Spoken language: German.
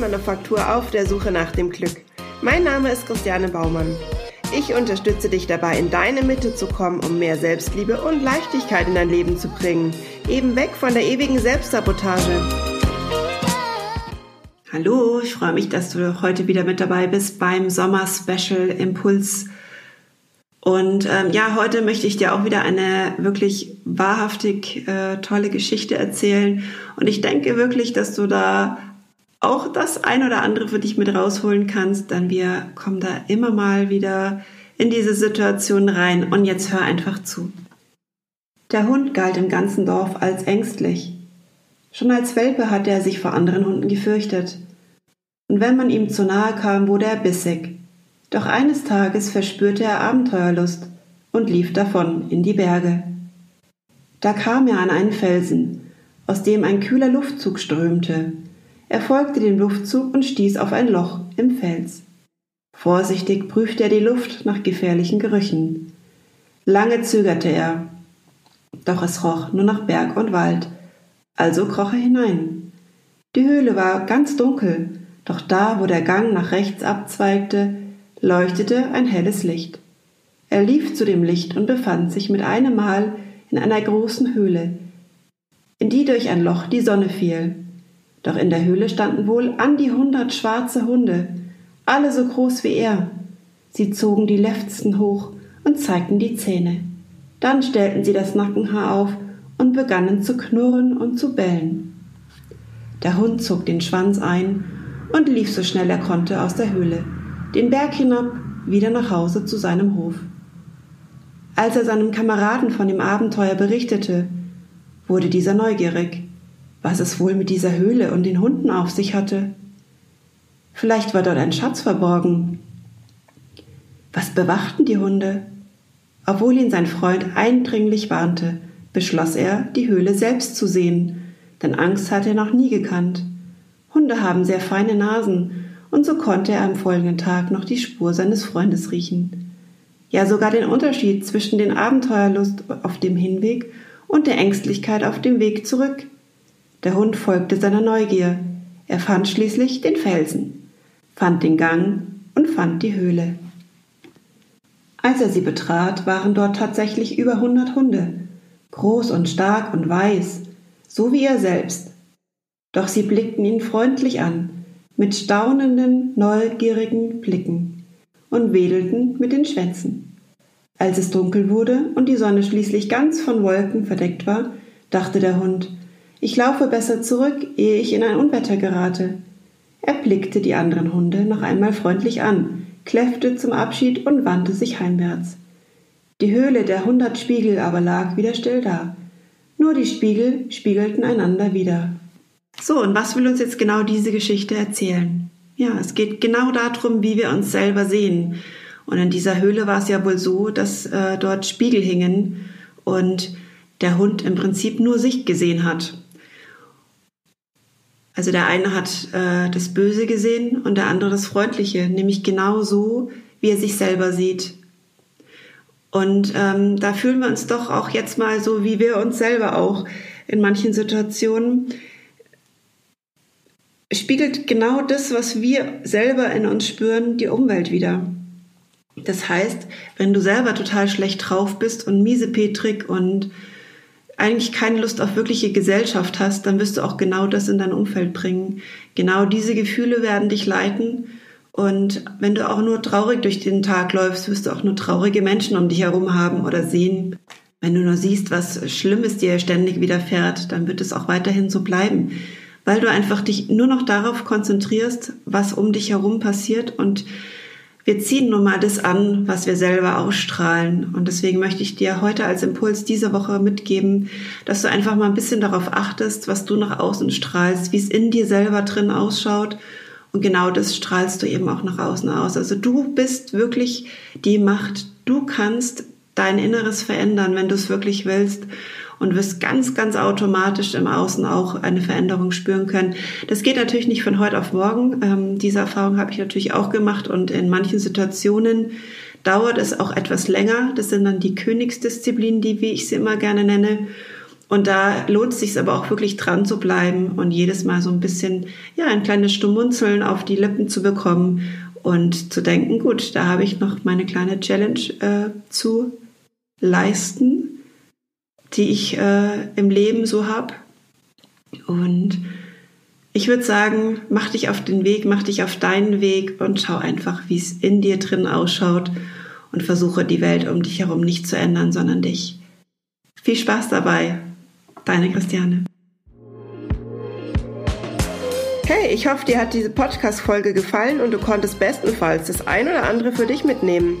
Holzmanufaktur auf der Suche nach dem Glück. Mein Name ist Christiane Baumann. Ich unterstütze dich dabei, in deine Mitte zu kommen, um mehr Selbstliebe und Leichtigkeit in dein Leben zu bringen. Eben weg von der ewigen Selbstsabotage. Hallo, ich freue mich, dass du heute wieder mit dabei bist beim Sommer-Special Impuls. Und ähm, ja, heute möchte ich dir auch wieder eine wirklich wahrhaftig äh, tolle Geschichte erzählen. Und ich denke wirklich, dass du da auch das ein oder andere für dich mit rausholen kannst, dann wir kommen da immer mal wieder in diese Situation rein. Und jetzt hör einfach zu. Der Hund galt im ganzen Dorf als ängstlich. Schon als Welpe hatte er sich vor anderen Hunden gefürchtet. Und wenn man ihm zu nahe kam, wurde er bissig. Doch eines Tages verspürte er Abenteuerlust und lief davon in die Berge. Da kam er an einen Felsen, aus dem ein kühler Luftzug strömte, er folgte dem Luftzug und stieß auf ein Loch im Fels. Vorsichtig prüfte er die Luft nach gefährlichen Gerüchen. Lange zögerte er, doch es roch nur nach Berg und Wald, also kroch er hinein. Die Höhle war ganz dunkel, doch da, wo der Gang nach rechts abzweigte, leuchtete ein helles Licht. Er lief zu dem Licht und befand sich mit einem Mal in einer großen Höhle, in die durch ein Loch die Sonne fiel. Doch in der Höhle standen wohl an die hundert schwarze Hunde, alle so groß wie er. Sie zogen die Lefzen hoch und zeigten die Zähne. Dann stellten sie das Nackenhaar auf und begannen zu knurren und zu bellen. Der Hund zog den Schwanz ein und lief so schnell er konnte aus der Höhle, den Berg hinab, wieder nach Hause zu seinem Hof. Als er seinem Kameraden von dem Abenteuer berichtete, wurde dieser neugierig was es wohl mit dieser Höhle und den Hunden auf sich hatte. Vielleicht war dort ein Schatz verborgen. Was bewachten die Hunde? Obwohl ihn sein Freund eindringlich warnte, beschloss er, die Höhle selbst zu sehen, denn Angst hatte er noch nie gekannt. Hunde haben sehr feine Nasen, und so konnte er am folgenden Tag noch die Spur seines Freundes riechen. Ja, sogar den Unterschied zwischen den Abenteuerlust auf dem Hinweg und der Ängstlichkeit auf dem Weg zurück. Der Hund folgte seiner Neugier. Er fand schließlich den Felsen, fand den Gang und fand die Höhle. Als er sie betrat, waren dort tatsächlich über hundert Hunde, groß und stark und weiß, so wie er selbst. Doch sie blickten ihn freundlich an, mit staunenden, neugierigen Blicken und wedelten mit den Schwänzen. Als es dunkel wurde und die Sonne schließlich ganz von Wolken verdeckt war, dachte der Hund, ich laufe besser zurück, ehe ich in ein Unwetter gerate. Er blickte die anderen Hunde noch einmal freundlich an, kläffte zum Abschied und wandte sich heimwärts. Die Höhle der hundert Spiegel aber lag wieder still da. Nur die Spiegel spiegelten einander wieder. So, und was will uns jetzt genau diese Geschichte erzählen? Ja, es geht genau darum, wie wir uns selber sehen. Und in dieser Höhle war es ja wohl so, dass äh, dort Spiegel hingen und der Hund im Prinzip nur sich gesehen hat. Also der eine hat äh, das Böse gesehen und der andere das Freundliche, nämlich genau so, wie er sich selber sieht. Und ähm, da fühlen wir uns doch auch jetzt mal so, wie wir uns selber auch in manchen Situationen spiegelt genau das, was wir selber in uns spüren, die Umwelt wieder. Das heißt, wenn du selber total schlecht drauf bist und miesepetrig und eigentlich keine Lust auf wirkliche Gesellschaft hast, dann wirst du auch genau das in dein Umfeld bringen. Genau diese Gefühle werden dich leiten. Und wenn du auch nur traurig durch den Tag läufst, wirst du auch nur traurige Menschen um dich herum haben oder sehen. Wenn du nur siehst, was Schlimmes dir ständig widerfährt, dann wird es auch weiterhin so bleiben, weil du einfach dich nur noch darauf konzentrierst, was um dich herum passiert und wir ziehen nun mal das an, was wir selber ausstrahlen. Und deswegen möchte ich dir heute als Impuls diese Woche mitgeben, dass du einfach mal ein bisschen darauf achtest, was du nach außen strahlst, wie es in dir selber drin ausschaut. Und genau das strahlst du eben auch nach außen aus. Also du bist wirklich die Macht. Du kannst dein Inneres verändern, wenn du es wirklich willst und wirst ganz, ganz automatisch im Außen auch eine Veränderung spüren können. Das geht natürlich nicht von heute auf morgen. Ähm, diese Erfahrung habe ich natürlich auch gemacht und in manchen Situationen dauert es auch etwas länger. Das sind dann die Königsdisziplinen, die, wie ich sie immer gerne nenne. Und da lohnt es sich aber auch wirklich dran zu bleiben und jedes Mal so ein bisschen, ja, ein kleines Stummunzeln auf die Lippen zu bekommen und zu denken, gut, da habe ich noch meine kleine Challenge äh, zu leisten, die ich äh, im Leben so habe. Und ich würde sagen, mach dich auf den Weg, mach dich auf deinen Weg und schau einfach, wie es in dir drin ausschaut und versuche die Welt um dich herum nicht zu ändern, sondern dich. Viel Spaß dabei, deine Christiane. Hey, ich hoffe, dir hat diese Podcast-Folge gefallen und du konntest bestenfalls das ein oder andere für dich mitnehmen.